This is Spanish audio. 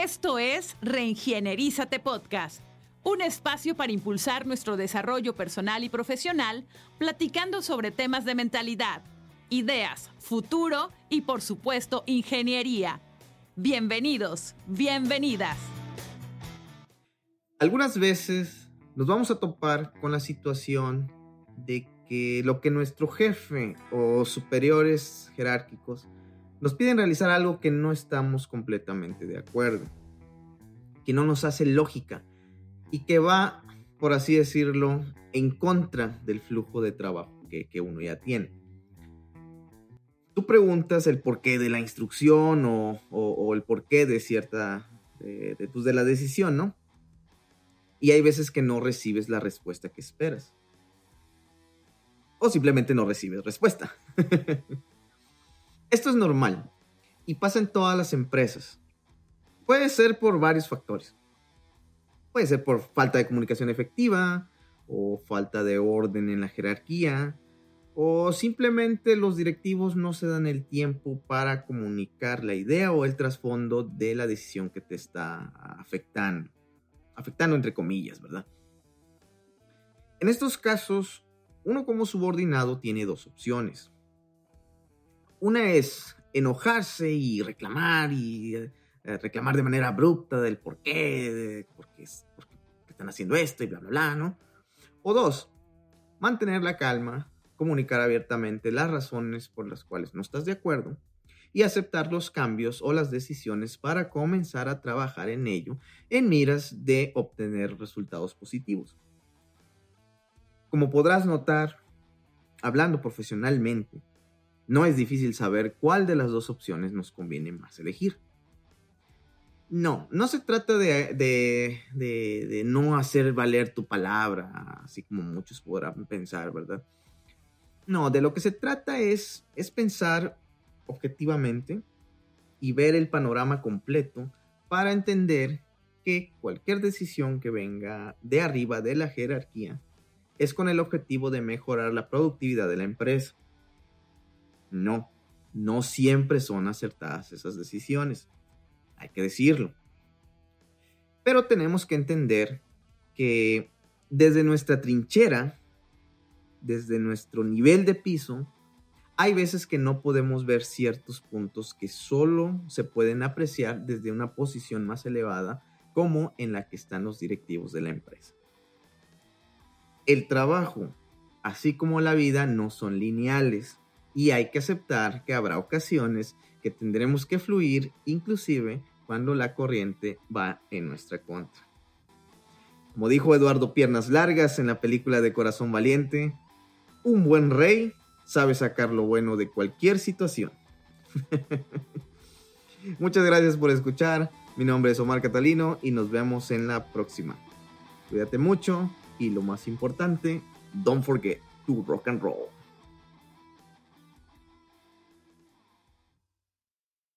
Esto es Reingienerízate Podcast, un espacio para impulsar nuestro desarrollo personal y profesional, platicando sobre temas de mentalidad, ideas, futuro y por supuesto ingeniería. Bienvenidos, bienvenidas. Algunas veces nos vamos a topar con la situación de que lo que nuestro jefe o superiores jerárquicos nos piden realizar algo que no estamos completamente de acuerdo, que no nos hace lógica y que va, por así decirlo, en contra del flujo de trabajo que, uno ya tiene. Tú preguntas el porqué de la instrucción o, el porqué de cierta, de, de, de la decisión, ¿no? Y hay veces que no recibes la respuesta que esperas. O simplemente no recibes respuesta. Esto es normal y pasa en todas las empresas. Puede ser por varios factores. Puede ser por falta de comunicación efectiva o falta de orden en la jerarquía o simplemente los directivos no se dan el tiempo para comunicar la idea o el trasfondo de la decisión que te está afectando. Afectando entre comillas, ¿verdad? En estos casos, uno como subordinado tiene dos opciones. Una es enojarse y reclamar y eh, reclamar de manera abrupta del por qué, por qué, están haciendo esto y bla, bla, bla, ¿no? O dos, mantener la calma, comunicar abiertamente las razones por las cuales no estás de acuerdo y aceptar los cambios o las decisiones para comenzar a trabajar en ello en miras de obtener resultados positivos. Como podrás notar, hablando profesionalmente, no es difícil saber cuál de las dos opciones nos conviene más elegir. No, no se trata de, no hacer valer tu palabra, así como muchos podrán pensar, ¿verdad? No, de lo que se trata es, es pensar objetivamente y ver el panorama completo para entender que cualquier decisión que venga de arriba de la jerarquía es con el objetivo de mejorar la productividad de la empresa no, no siempre son acertadas esas decisiones. Hay que decirlo. Pero tenemos que entender que desde nuestra trinchera, desde nuestro nivel de piso, hay veces que no podemos ver ciertos puntos que solo se pueden apreciar desde una posición más elevada como en la que están los directivos de la empresa. El trabajo, así como la vida, no son lineales y hay que aceptar que habrá ocasiones que tendremos que fluir inclusive cuando la corriente va en nuestra contra. Como dijo Eduardo Piernas Largas en la película de Corazón Valiente, un buen rey sabe sacar lo bueno de cualquier situación. Muchas gracias por escuchar. Mi nombre es Omar Catalino y nos vemos en la próxima. Cuídate mucho y lo más importante, don't forget to rock and roll.